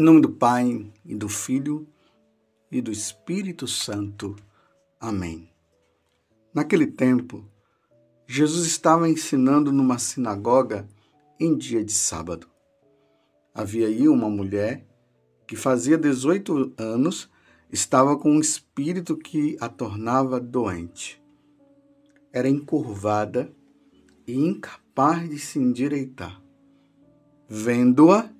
Em nome do Pai, e do Filho, e do Espírito Santo. Amém. Naquele tempo, Jesus estava ensinando numa sinagoga em dia de sábado. Havia aí uma mulher que fazia 18 anos, estava com um espírito que a tornava doente. Era encurvada e incapaz de se endireitar. Vendo-a,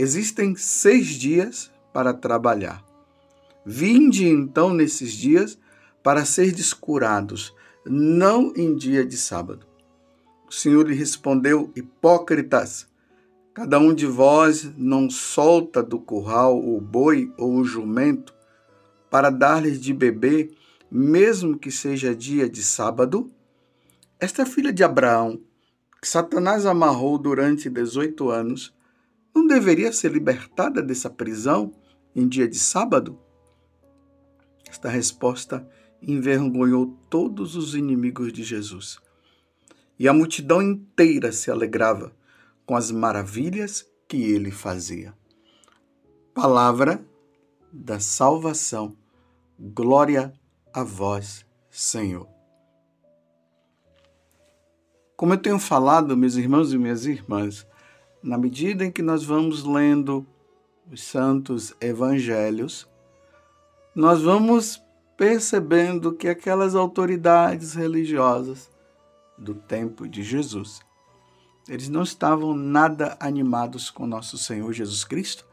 Existem seis dias para trabalhar. Vinde então nesses dias para ser curados, não em dia de sábado. O Senhor lhe respondeu: Hipócritas, cada um de vós não solta do curral o boi ou o jumento para dar-lhes de beber, mesmo que seja dia de sábado? Esta filha de Abraão, que Satanás amarrou durante 18 anos, não deveria ser libertada dessa prisão em dia de sábado? Esta resposta envergonhou todos os inimigos de Jesus. E a multidão inteira se alegrava com as maravilhas que ele fazia. Palavra da salvação. Glória a vós, Senhor. Como eu tenho falado, meus irmãos e minhas irmãs, na medida em que nós vamos lendo os santos evangelhos, nós vamos percebendo que aquelas autoridades religiosas do tempo de Jesus, eles não estavam nada animados com nosso Senhor Jesus Cristo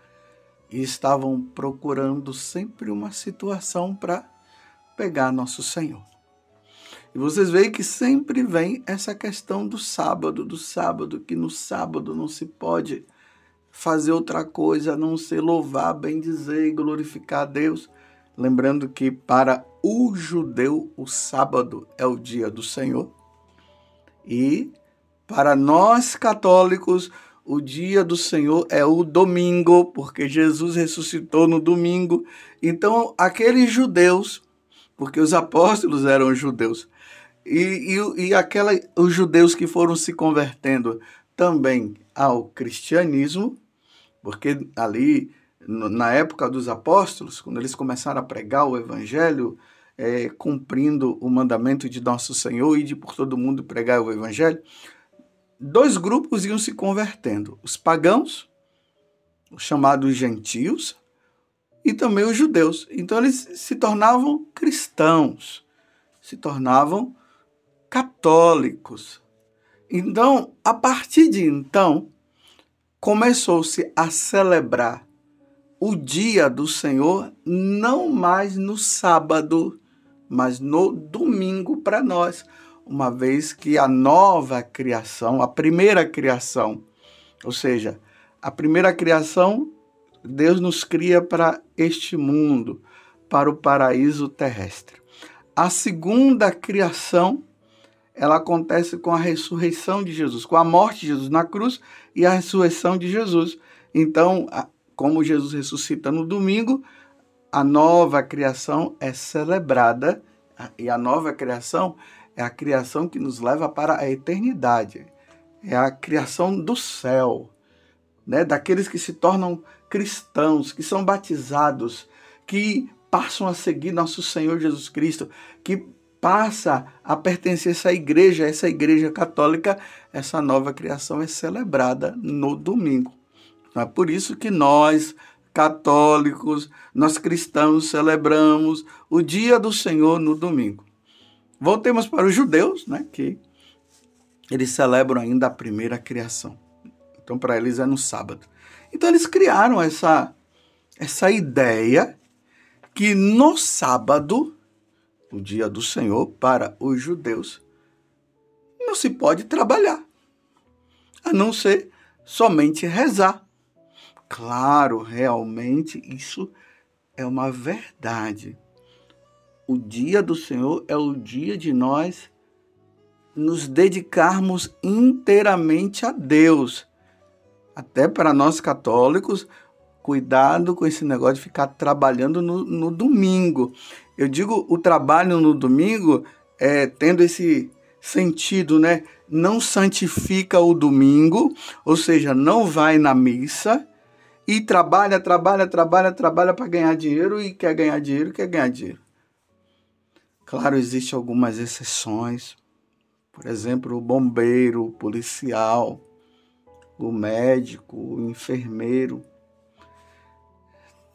e estavam procurando sempre uma situação para pegar nosso Senhor. E vocês veem que sempre vem essa questão do sábado, do sábado, que no sábado não se pode fazer outra coisa a não ser louvar, bem dizer e glorificar a Deus. Lembrando que para o judeu o sábado é o dia do Senhor e para nós católicos o dia do Senhor é o domingo, porque Jesus ressuscitou no domingo. Então, aqueles judeus, porque os apóstolos eram judeus, e, e, e aquela, os judeus que foram se convertendo também ao cristianismo, porque ali na época dos apóstolos, quando eles começaram a pregar o evangelho, é, cumprindo o mandamento de nosso Senhor e de por todo mundo pregar o evangelho, dois grupos iam se convertendo: os pagãos, os chamados gentios, e também os judeus. Então eles se tornavam cristãos, se tornavam católicos. Então, a partir de então, começou-se a celebrar o dia do Senhor não mais no sábado, mas no domingo para nós, uma vez que a nova criação, a primeira criação, ou seja, a primeira criação, Deus nos cria para este mundo, para o paraíso terrestre. A segunda criação, ela acontece com a ressurreição de Jesus, com a morte de Jesus na cruz e a ressurreição de Jesus. Então, como Jesus ressuscita no domingo, a nova criação é celebrada e a nova criação é a criação que nos leva para a eternidade. É a criação do céu, né? daqueles que se tornam cristãos, que são batizados, que passam a seguir nosso Senhor Jesus Cristo, que passa a pertencer a essa igreja, essa igreja católica, essa nova criação é celebrada no domingo. É por isso que nós, católicos, nós cristãos, celebramos o dia do Senhor no domingo. Voltemos para os judeus, né, que eles celebram ainda a primeira criação. Então, para eles é no sábado. Então, eles criaram essa, essa ideia que no sábado, o dia do Senhor, para os judeus, não se pode trabalhar, a não ser somente rezar. Claro, realmente isso é uma verdade. O dia do Senhor é o dia de nós nos dedicarmos inteiramente a Deus. Até para nós católicos, cuidado com esse negócio de ficar trabalhando no, no domingo. Eu digo o trabalho no domingo é, tendo esse sentido, né? Não santifica o domingo, ou seja, não vai na missa e trabalha, trabalha, trabalha, trabalha para ganhar dinheiro e quer ganhar dinheiro, quer ganhar dinheiro. Claro, existem algumas exceções. Por exemplo, o bombeiro, o policial, o médico, o enfermeiro.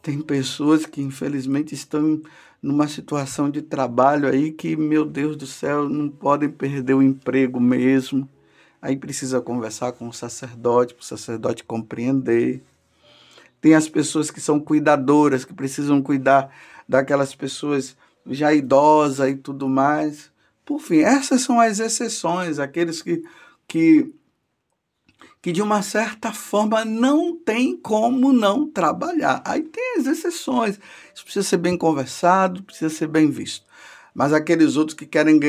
Tem pessoas que infelizmente estão numa situação de trabalho aí que, meu Deus do céu, não podem perder o emprego mesmo. Aí precisa conversar com o sacerdote, para o sacerdote compreender. Tem as pessoas que são cuidadoras, que precisam cuidar daquelas pessoas já idosas e tudo mais. Por fim, essas são as exceções, aqueles que, que, que de uma certa forma não tem como não trabalhar. Aí tem as exceções. Isso precisa ser bem conversado, precisa ser bem visto. Mas aqueles outros que querem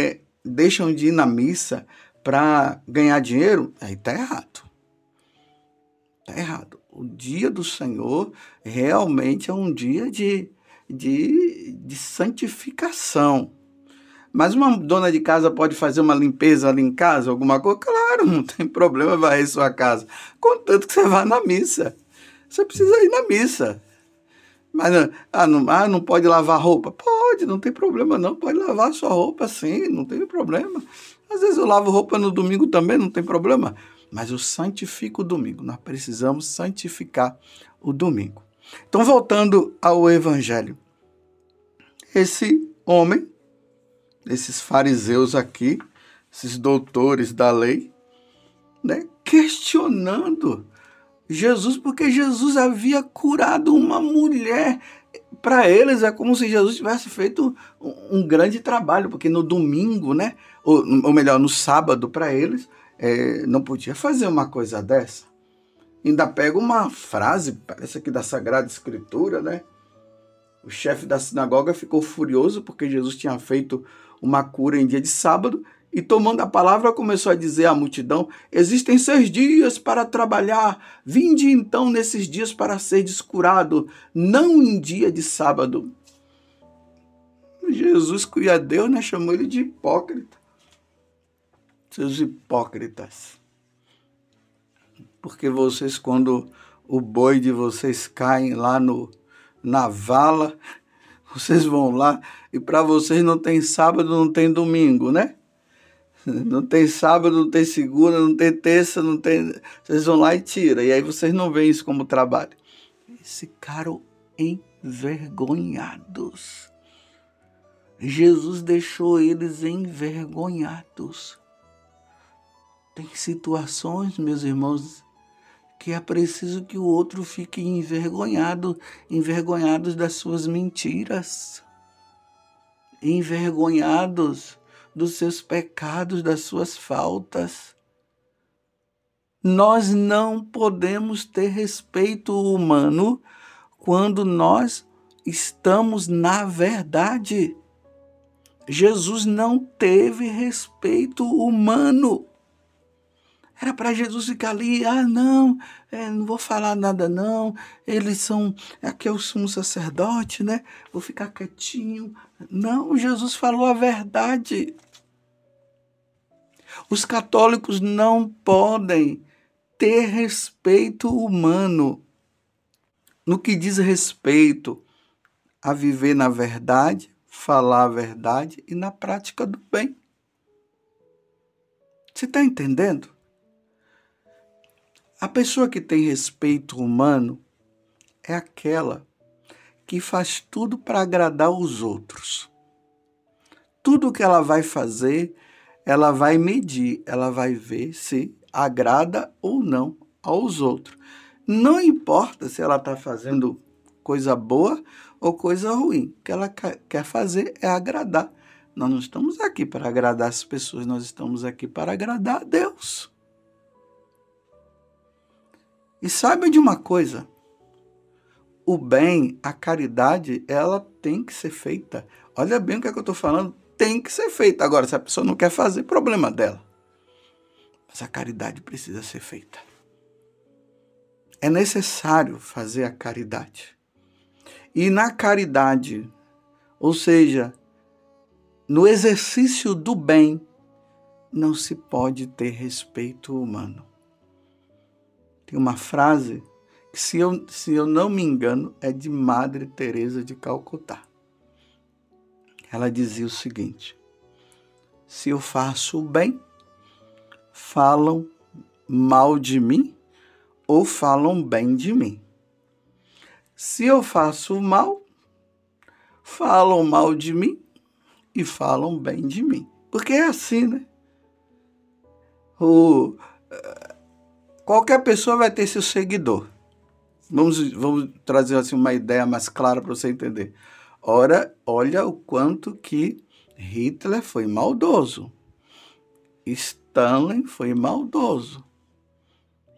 deixam de ir na missa para ganhar dinheiro, aí tá errado. Tá errado. O dia do Senhor realmente é um dia de, de, de santificação. Mas uma dona de casa pode fazer uma limpeza ali em casa, alguma coisa? Claro, não tem problema varrer sua casa. Contanto que você vá na missa. Você precisa ir na missa. Mas ah não, ah, não pode lavar roupa? Pode, não tem problema não. Pode lavar sua roupa sim, não tem problema. Às vezes eu lavo roupa no domingo também, não tem problema. Mas eu santifico o domingo. Nós precisamos santificar o domingo. Então, voltando ao Evangelho. Esse homem esses fariseus aqui, esses doutores da lei, né, questionando Jesus, porque Jesus havia curado uma mulher. Para eles é como se Jesus tivesse feito um, grande trabalho, porque no domingo, né, ou, ou melhor, no sábado, para eles, é, não podia fazer uma coisa dessa. Ainda pega uma frase, parece aqui da Sagrada Escritura, né? O chefe da sinagoga ficou furioso porque Jesus tinha feito uma cura em dia de sábado, e tomando a palavra começou a dizer à multidão: Existem seis dias para trabalhar, vinde então nesses dias para ser descurado, não em dia de sábado. Jesus, que a Deus, né, chamou ele de hipócrita. Seus hipócritas. Porque vocês, quando o boi de vocês caem lá no, na vala, vocês vão lá e para vocês não tem sábado, não tem domingo, né? Não tem sábado, não tem segunda, não tem terça, não tem. Vocês vão lá e tiram. E aí vocês não veem isso como trabalho. Eles ficaram envergonhados. Jesus deixou eles envergonhados. Tem situações, meus irmãos, que é preciso que o outro fique envergonhado, envergonhados das suas mentiras, envergonhados dos seus pecados, das suas faltas. Nós não podemos ter respeito humano quando nós estamos na verdade. Jesus não teve respeito humano. Era para Jesus ficar ali, ah, não, é, não vou falar nada, não. Eles são, aqui é o sumo sacerdote, né? Vou ficar quietinho. Não, Jesus falou a verdade. Os católicos não podem ter respeito humano no que diz respeito a viver na verdade, falar a verdade e na prática do bem. Você está entendendo? A pessoa que tem respeito humano é aquela que faz tudo para agradar os outros. Tudo que ela vai fazer, ela vai medir, ela vai ver se agrada ou não aos outros. Não importa se ela está fazendo coisa boa ou coisa ruim. O que ela quer fazer é agradar. Nós não estamos aqui para agradar as pessoas, nós estamos aqui para agradar a Deus. E saiba de uma coisa: o bem, a caridade, ela tem que ser feita. Olha bem o que, é que eu estou falando. Tem que ser feita. Agora, se a pessoa não quer fazer, problema dela. Mas a caridade precisa ser feita. É necessário fazer a caridade. E na caridade, ou seja, no exercício do bem, não se pode ter respeito humano. Tem uma frase que, se eu, se eu não me engano, é de Madre Teresa de Calcutá. Ela dizia o seguinte: Se eu faço o bem, falam mal de mim ou falam bem de mim. Se eu faço o mal, falam mal de mim e falam bem de mim. Porque é assim, né? O, qualquer pessoa vai ter seu seguidor. Vamos, vamos trazer assim, uma ideia mais clara para você entender. Ora, olha o quanto que Hitler foi maldoso. Stalin foi maldoso.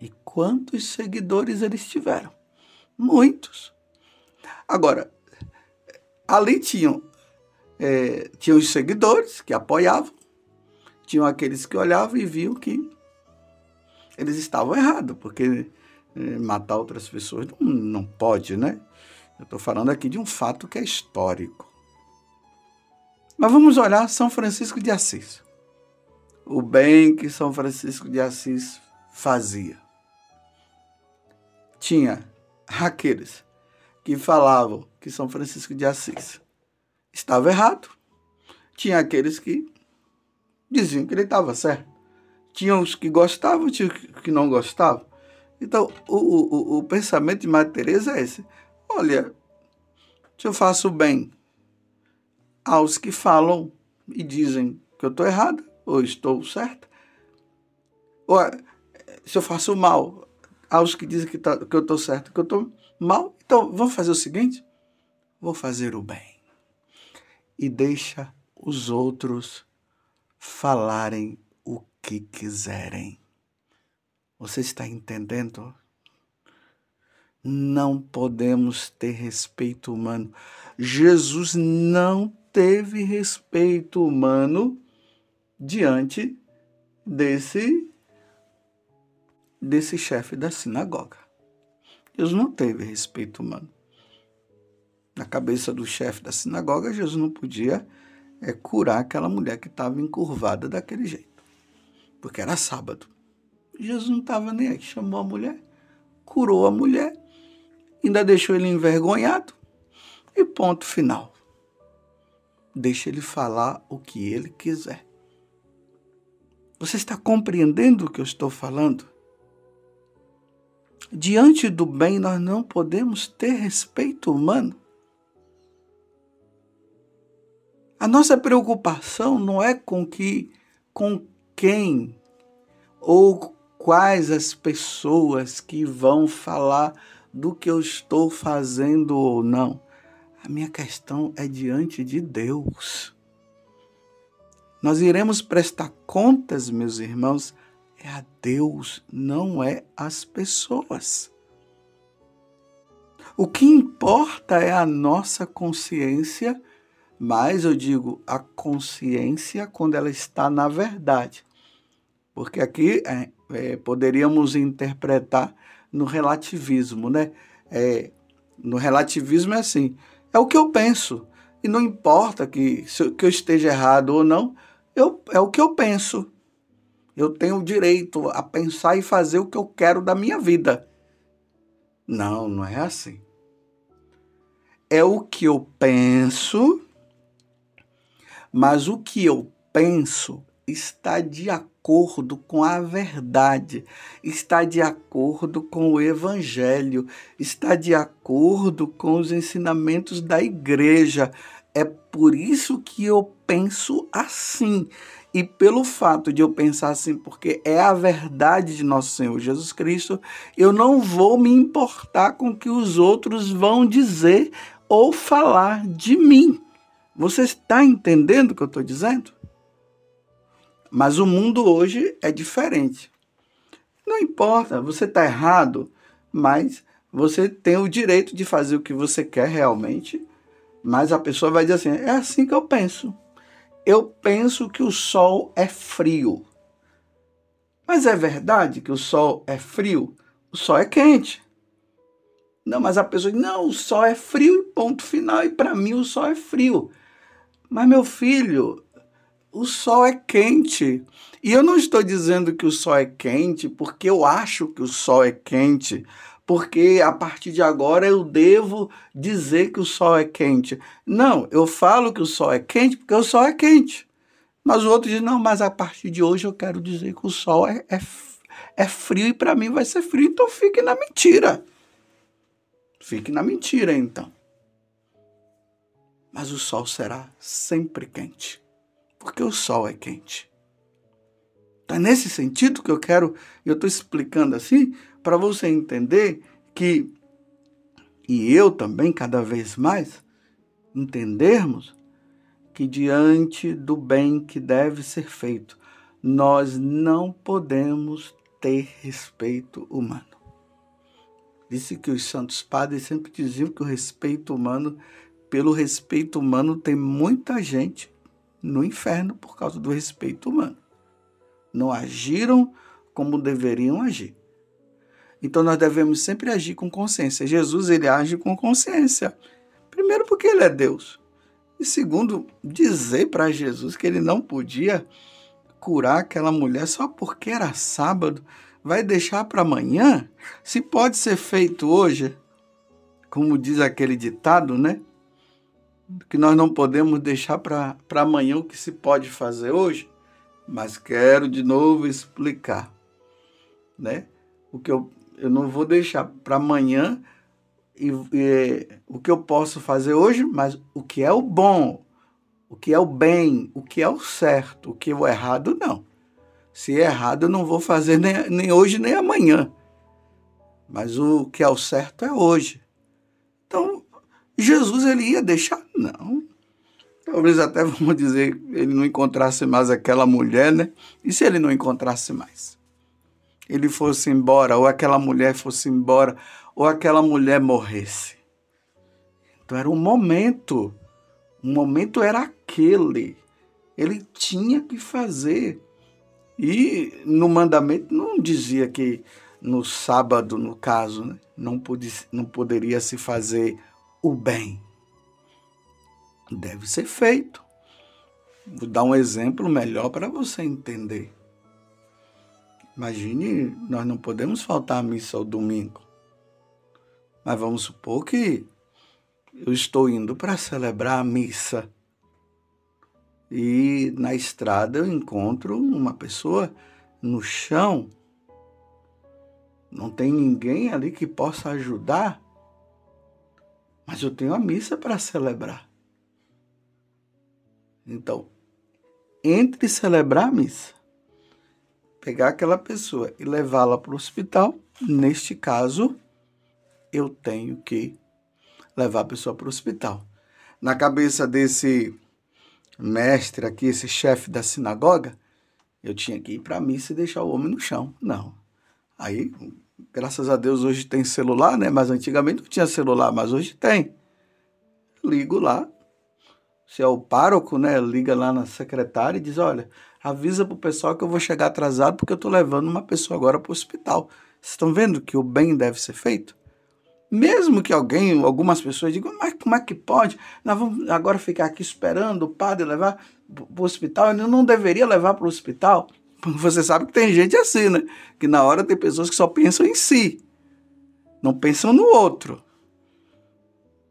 E quantos seguidores eles tiveram? Muitos. Agora, ali tinham, é, tinham os seguidores que apoiavam, tinham aqueles que olhavam e viam que eles estavam errados, porque é, matar outras pessoas não, não pode, né? Eu estou falando aqui de um fato que é histórico. Mas vamos olhar São Francisco de Assis. O bem que São Francisco de Assis fazia. Tinha aqueles que falavam que São Francisco de Assis estava errado. Tinha aqueles que diziam que ele estava certo. Tinha os que gostavam, tinha os que não gostavam. Então, o, o, o pensamento de Madre Teresa é esse. Olha, se eu faço bem aos que falam e dizem que eu estou errada ou estou certa, ou se eu faço mal aos que dizem que, tá, que eu estou certo, que eu estou mal, então vamos fazer o seguinte: vou fazer o bem e deixa os outros falarem que quiserem. Você está entendendo? Não podemos ter respeito humano. Jesus não teve respeito humano diante desse desse chefe da sinagoga. Jesus não teve respeito humano. Na cabeça do chefe da sinagoga, Jesus não podia é, curar aquela mulher que estava encurvada daquele jeito, porque era sábado. Jesus não estava nem aí, chamou a mulher, curou a mulher, ainda deixou ele envergonhado e ponto final. Deixa ele falar o que ele quiser. Você está compreendendo o que eu estou falando? Diante do bem, nós não podemos ter respeito humano. A nossa preocupação não é com que com quem ou quais as pessoas que vão falar do que eu estou fazendo ou não. A minha questão é diante de Deus. Nós iremos prestar contas, meus irmãos, é a Deus, não é as pessoas. O que importa é a nossa consciência, mas eu digo a consciência quando ela está na verdade. Porque aqui é, é, poderíamos interpretar no relativismo, né? É, no relativismo é assim, é o que eu penso. E não importa que, se, que eu esteja errado ou não, eu, é o que eu penso. Eu tenho o direito a pensar e fazer o que eu quero da minha vida. Não, não é assim. É o que eu penso, mas o que eu penso está de acordo acordo com a verdade, está de acordo com o Evangelho, está de acordo com os ensinamentos da igreja. É por isso que eu penso assim. E pelo fato de eu pensar assim, porque é a verdade de nosso Senhor Jesus Cristo, eu não vou me importar com o que os outros vão dizer ou falar de mim. Você está entendendo o que eu estou dizendo? Mas o mundo hoje é diferente. Não importa, você está errado, mas você tem o direito de fazer o que você quer realmente, mas a pessoa vai dizer assim: é assim que eu penso. Eu penso que o sol é frio. Mas é verdade que o sol é frio? O sol é quente. Não, mas a pessoa diz: não, o sol é frio e ponto final. E para mim o sol é frio. Mas meu filho, o sol é quente. E eu não estou dizendo que o sol é quente porque eu acho que o sol é quente, porque a partir de agora eu devo dizer que o sol é quente. Não, eu falo que o sol é quente porque o sol é quente. Mas o outro diz: não, mas a partir de hoje eu quero dizer que o sol é, é, é frio e para mim vai ser frio, então fique na mentira. Fique na mentira então. Mas o sol será sempre quente porque o sol é quente. Então, é nesse sentido que eu quero, eu estou explicando assim, para você entender que, e eu também, cada vez mais, entendermos que diante do bem que deve ser feito, nós não podemos ter respeito humano. Disse que os santos padres sempre diziam que o respeito humano, pelo respeito humano, tem muita gente no inferno por causa do respeito humano. Não agiram como deveriam agir. Então nós devemos sempre agir com consciência. Jesus ele age com consciência. Primeiro porque ele é Deus. E segundo, dizer para Jesus que ele não podia curar aquela mulher só porque era sábado, vai deixar para amanhã? Se pode ser feito hoje, como diz aquele ditado, né? Que nós não podemos deixar para amanhã o que se pode fazer hoje, mas quero de novo explicar, né? O que eu, eu não vou deixar para amanhã e, e, o que eu posso fazer hoje, mas o que é o bom, o que é o bem, o que é o certo, o que é o errado, não. Se é errado, eu não vou fazer nem, nem hoje nem amanhã. Mas o que é o certo é hoje. Então, Jesus ele ia deixar? Não. Talvez até, vamos dizer, ele não encontrasse mais aquela mulher, né? E se ele não encontrasse mais? Ele fosse embora, ou aquela mulher fosse embora, ou aquela mulher morresse. Então era um momento. O momento era aquele. Ele tinha que fazer. E no mandamento não dizia que no sábado, no caso, né, não, podia, não poderia se fazer o bem. Deve ser feito. Vou dar um exemplo melhor para você entender. Imagine, nós não podemos faltar à missa ao domingo. Mas vamos supor que eu estou indo para celebrar a missa. E na estrada eu encontro uma pessoa no chão. Não tem ninguém ali que possa ajudar mas eu tenho a missa para celebrar. Então, entre celebrar a missa, pegar aquela pessoa e levá-la para o hospital, neste caso, eu tenho que levar a pessoa para o hospital. Na cabeça desse mestre aqui, esse chefe da sinagoga, eu tinha que ir para a missa e deixar o homem no chão. Não. Aí Graças a Deus hoje tem celular, né? Mas antigamente não tinha celular, mas hoje tem. Ligo lá. Se é o pároco, né? Liga lá na secretária e diz: olha, avisa pro pessoal que eu vou chegar atrasado porque eu tô levando uma pessoa agora para o hospital. Vocês estão vendo que o bem deve ser feito? Mesmo que alguém, algumas pessoas digam, mas como é que pode? Nós vamos agora ficar aqui esperando o padre levar para o hospital? Ele não deveria levar para o hospital? Você sabe que tem gente assim, né? Que na hora tem pessoas que só pensam em si, não pensam no outro.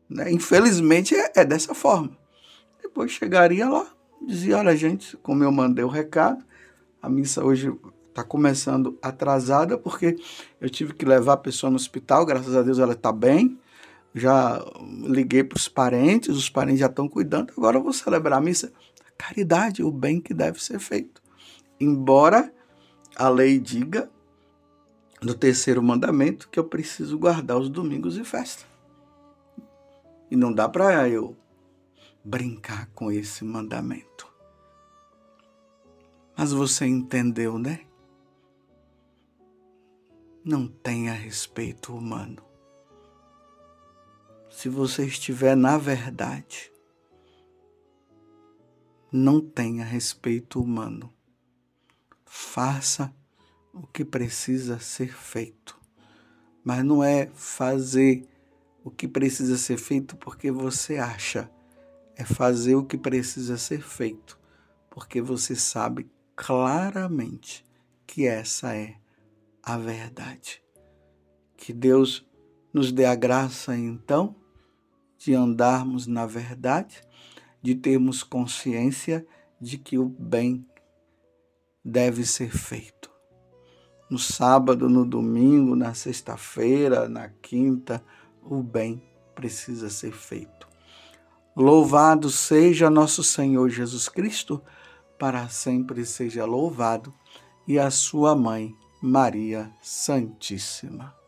Né? Infelizmente é, é dessa forma. Depois chegaria lá, dizia: Olha, gente, como eu mandei o recado, a missa hoje está começando atrasada porque eu tive que levar a pessoa no hospital, graças a Deus ela está bem. Já liguei para os parentes, os parentes já estão cuidando, agora eu vou celebrar a missa. Caridade, o bem que deve ser feito. Embora a lei diga no terceiro mandamento que eu preciso guardar os domingos e festa. E não dá para eu brincar com esse mandamento. Mas você entendeu, né? Não tenha respeito humano. se você estiver na verdade, não tenha respeito humano. Faça o que precisa ser feito. Mas não é fazer o que precisa ser feito porque você acha. É fazer o que precisa ser feito porque você sabe claramente que essa é a verdade. Que Deus nos dê a graça, então, de andarmos na verdade, de termos consciência de que o bem deve ser feito. No sábado, no domingo, na sexta-feira, na quinta, o bem precisa ser feito. Louvado seja nosso Senhor Jesus Cristo, para sempre seja louvado, e a sua mãe, Maria Santíssima.